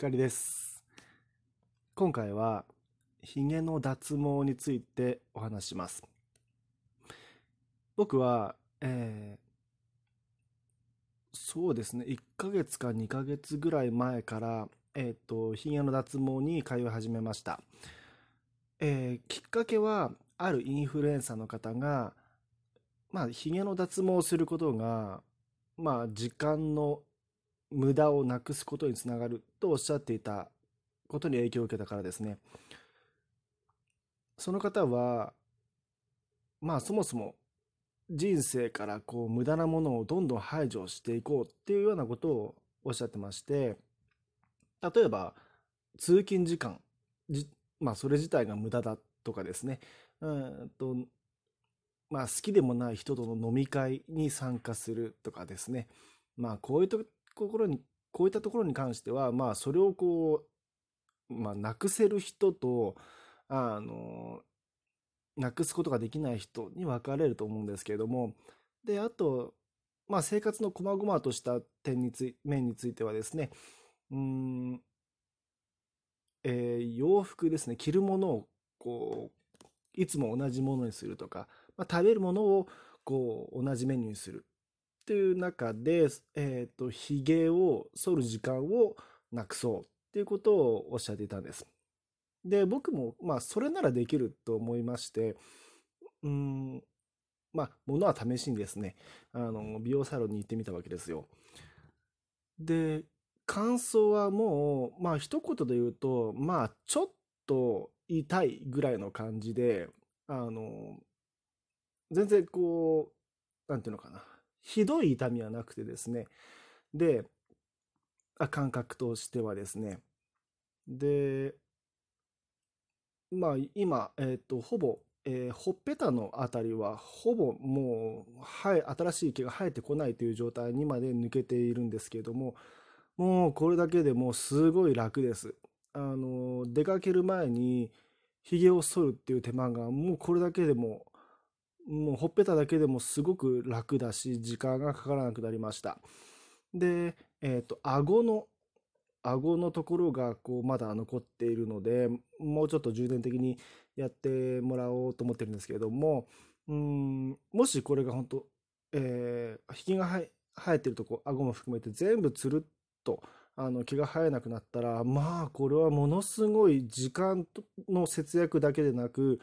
光です。今回は、ヒゲの脱毛についてお話します。僕は、えーそうですね、1ヶ月か2ヶ月ぐらい前から、えっと、ヒゲの脱毛に通い始めました。えーきっかけは、あるインフルエンサーの方が、まあ、ヒゲの脱毛をすることが、まあ、時間の無駄をなくすことにつながるとおっしゃっていたことに影響を受けたからですね。その方は、まあそもそも人生からこう無駄なものをどんどん排除していこうっていうようなことをおっしゃってまして、例えば通勤時間、じまあそれ自体が無駄だとかですね、うんと、まあ好きでもない人との飲み会に参加するとかですね、まあこういうところに、こういったところに関しては、まあそれをこう、まあなくせる人と、あの、なくすことができない人に分かれると思うんですけれども、で、あと、まあ生活の細々とした点につい、面についてはですね、うん、えー洋服ですね、着るものをこう、いつも同じものにするとか、まあ、食べるものをこう同じメニューにする。っていう中で、えっと、ひげを剃る時間をなくそうっていうことをおっしゃっていたんです。で、僕も、まあ、それならできると思いまして、うん、まあ、ものは試しにですね、あの、美容サロンに行ってみたわけですよ。で、感想はもう、まあ、一言で言うと、まあ、ちょっと痛いぐらいの感じで、あの、全然こう、なんていうのかな、ひどい痛みはなくてですね、で、感覚としてはですね、で、まあ、今、えっと、ほぼ、えーほっぺたのあたりは、ほぼもう、はい、新しい毛が生えてこないという状態にまで抜けているんですけれども、もうこれだけでもうすごい楽です。あの、出かける前に、ひげを剃るっていう手間が、もうこれだけでも、もうほっぺただけでもすごく楽だし、時間がかからなくなりました。で、えっと、顎の、顎のところがこうまだ残っているので、もうちょっと重点的にやってもらおうと思ってるんですけれども、うん、もしこれが本当、えー、ひげが生え、生えてるとこ、顎も含めて全部つるっと、あの、毛が生えなくなったら、まあ、これはものすごい時間の節約だけでなく、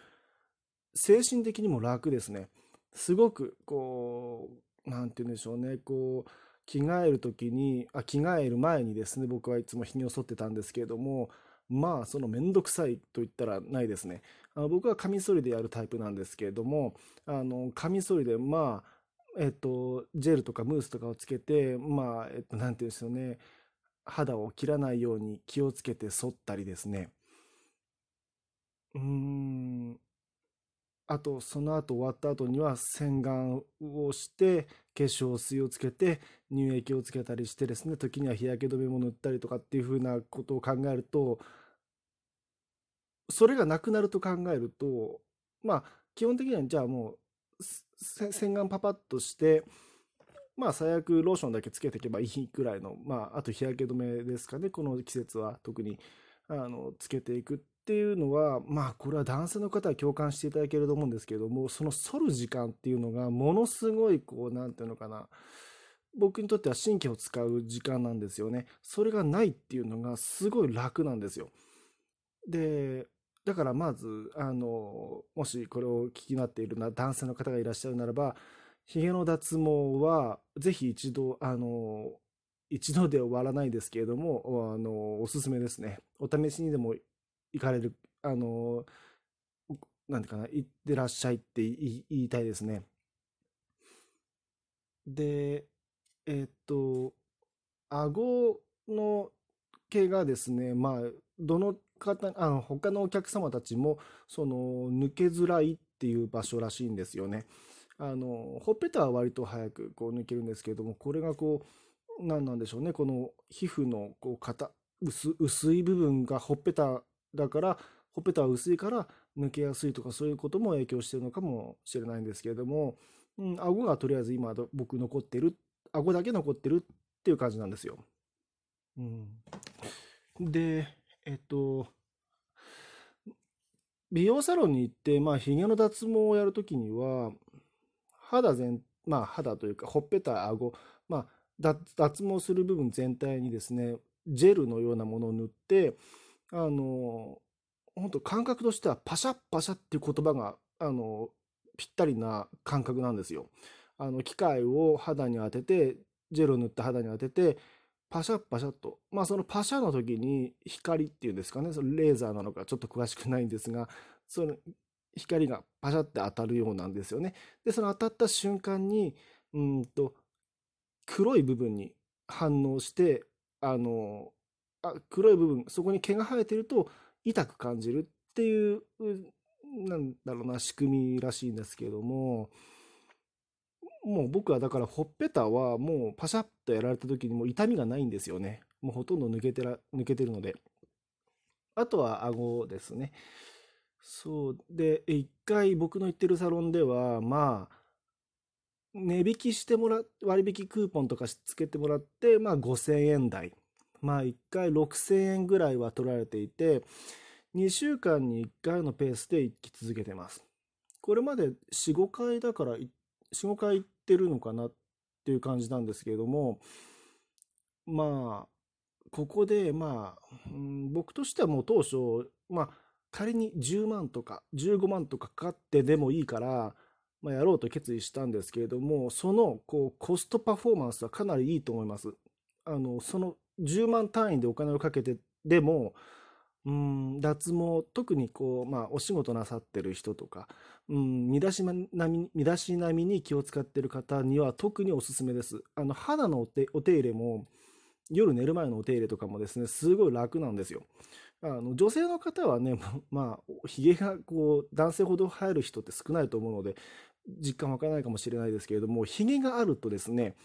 精神的にも楽ですね。すごく、こう、なんて言うんでしょうね、こう、着替えるときに、あ、着替える前にですね、僕はいつもひげを剃ってたんですけれども、まあ、そのめんどくさいと言ったらないですね。あの僕はカミソリでやるタイプなんですけれども、あの、カミソリで、まあ、えっと、ジェルとかムースとかをつけて、まあ、えっと、なんて言うんでしょうね、肌を切らないように気をつけて剃ったりですね。うーん、あと、その後終わった後には洗顔をして、化粧水をつけて、乳液をつけたりしてですね、時には日焼け止めも塗ったりとかっていうふうなことを考えると、それがなくなると考えると、まあ、基本的にはじゃあもう、洗顔パパッとして、まあ、最悪ローションだけつけていけばいいくらいの、まあ、あと日焼け止めですかね、この季節は特に、あの、つけていくっていうのは、まあ、これは男性の方は共感していただけると思うんですけれども、その剃る時間っていうのが、ものすごい、こう、なんていうのかな、僕にとっては神経を使う時間なんですよね。それがないっていうのがすごい楽なんですよ。で、だからまず、あの、もしこれを聞きになっているな男性の方がいらっしゃるならば、ヒゲの脱毛は、ぜひ一度、あの、一度で終わらないですけれども、あの、おすすめですね。お試しにでも行かれる、あの、なんていうかな、行ってらっしゃいって言いたいですね。で、えっと、顎の毛がですね、まあ、どの方、あの、他のお客様たちも、その、抜けづらいっていう場所らしいんですよね。あの、ほっぺたは割と早くこう抜けるんですけれども、これがこう、なんなんでしょうね、この皮膚のこう硬、薄、薄い部分がほっぺただから、ほっぺたは薄いから抜けやすいとかそういうことも影響してるのかもしれないんですけれども、うん、顎がとりあえず今僕残ってる、顎だけ残ってるっていう感じなんですよ。うん。で、えっと、美容サロンに行って、まあ、髭の脱毛をやるときには、肌全、まあ、肌というか、ほっぺた、顎、まあ、脱毛する部分全体にですね、ジェルのようなものを塗って、あの、本当感覚としてはパシャッパシャっていう言葉が、あの、ぴったりな感覚なんですよ。あの、機械を肌に当てて、ジェルを塗って肌に当てて、パシャッパシャッと。まあそのパシャの時に光っていうんですかね、そのレーザーなのかちょっと詳しくないんですが、その光がパシャって当たるようなんですよね。で、その当たった瞬間に、うんと、黒い部分に反応して、あの、あ黒い部分、そこに毛が生えてると痛く感じるっていう、なんだろうな、仕組みらしいんですけども、もう僕はだからほっぺたはもうパシャッとやられた時にもう痛みがないんですよね。もうほとんど抜けてら、抜けてるので。あとは顎ですね。そう。で、一回僕の行ってるサロンでは、まあ、値引きしてもら割引クーポンとかつけてもらって、まあ5000円台。まあ1回6000円ぐらいは取られていて、2週間に1回のペースで行き続けてます。これまで4、5回だから4、5回行ってるのかなっていう感じなんですけれども、まあ、ここで、まあ、僕としてはもう当初、まあ、仮に10万とか15万とかかかってでもいいから、まあ、やろうと決意したんですけれども、そのこうコストパフォーマンスはかなりいいと思います。あのその10万単位でお金をかけてでも、うん、脱毛、特にこう、まあ、お仕事なさってる人とか、うん、身だしなみ身だしなみに気を使ってる方には特におすすめです。あの肌のお手お手入れも、夜寝る前のお手入れとかもですね、すごい楽なんですよ。あの女性の方はね、まあ、ひげがこう男性ほど生える人って少ないと思うので、実感わからないかもしれないですけれども、ひげがあるとですね、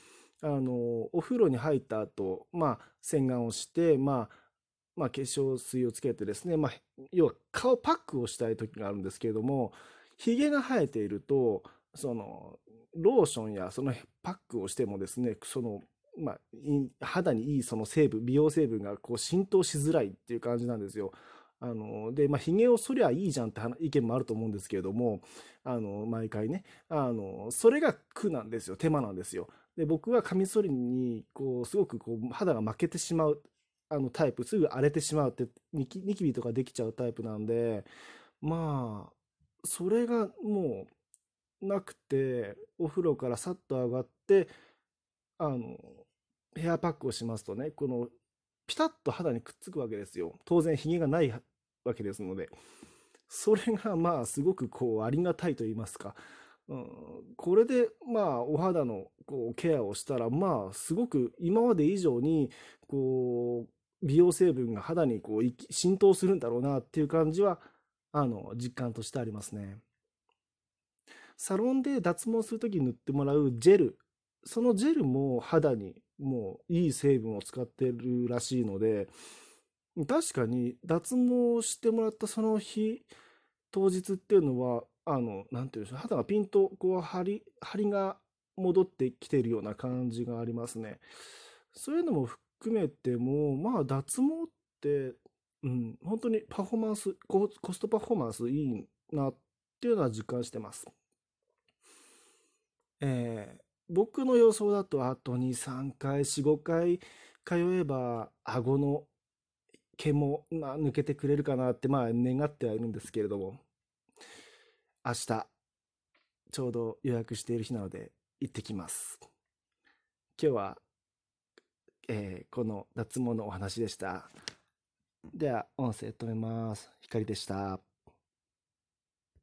あのお風呂に入った後、まあ、洗顔をして、まあまあ、化粧水をつけてですね、まあ、要は顔パックをしたい時があるんですけれども、ひげが生えていると、そのローションやそのパックをしてもですね、そのまあ、肌にいいその成分、美容成分がこう浸透しづらいっていう感じなんですよ。あので、まあ、髭を剃りゃいいじゃんって意見もあると思うんですけれども、あの毎回ねあの、それが苦なんですよ、手間なんですよ。で僕はカミソリにこうすごくこう肌が負けてしまうあのタイプ、すぐ荒れてしまうってニキニキビとかできちゃうタイプなんで、まあ、それがもうなくて、お風呂からさっと上がって、あの、ヘアパックをしますとね、このピタッと肌にくっつくわけですよ。当然、ひげがないわけですので。それがまあ、すごくこう、ありがたいと言いますか。うん、これでまあお肌のこうケアをしたらまあすごく今まで以上にこう美容成分が肌にこう浸透するんだろうなっていう感じはあの実感としてありますね。サロンで脱毛する時に塗ってもらうジェルそのジェルも肌にもういい成分を使ってるらしいので、確かに脱毛してもらったその日、当日っていうのは、あの、なんていうんでしょう、肌がピンとこう張り、張りが戻ってきてるような感じがありますね。そういうのも含めても、まあ脱毛って、うん、本当にパフォーマンスコ、コストパフォーマンスいいなっていうのは実感してます。えー、僕の予想だとあと2、3回、4、5回通えば、顎の毛も、まあ、抜けてくれるかなって、まあ、願ってはいるんですけれども、明日、ちょうど予約している日なので、行ってきます。今日は、えー、この脱毛のお話でした。では、音声止めます。光でした。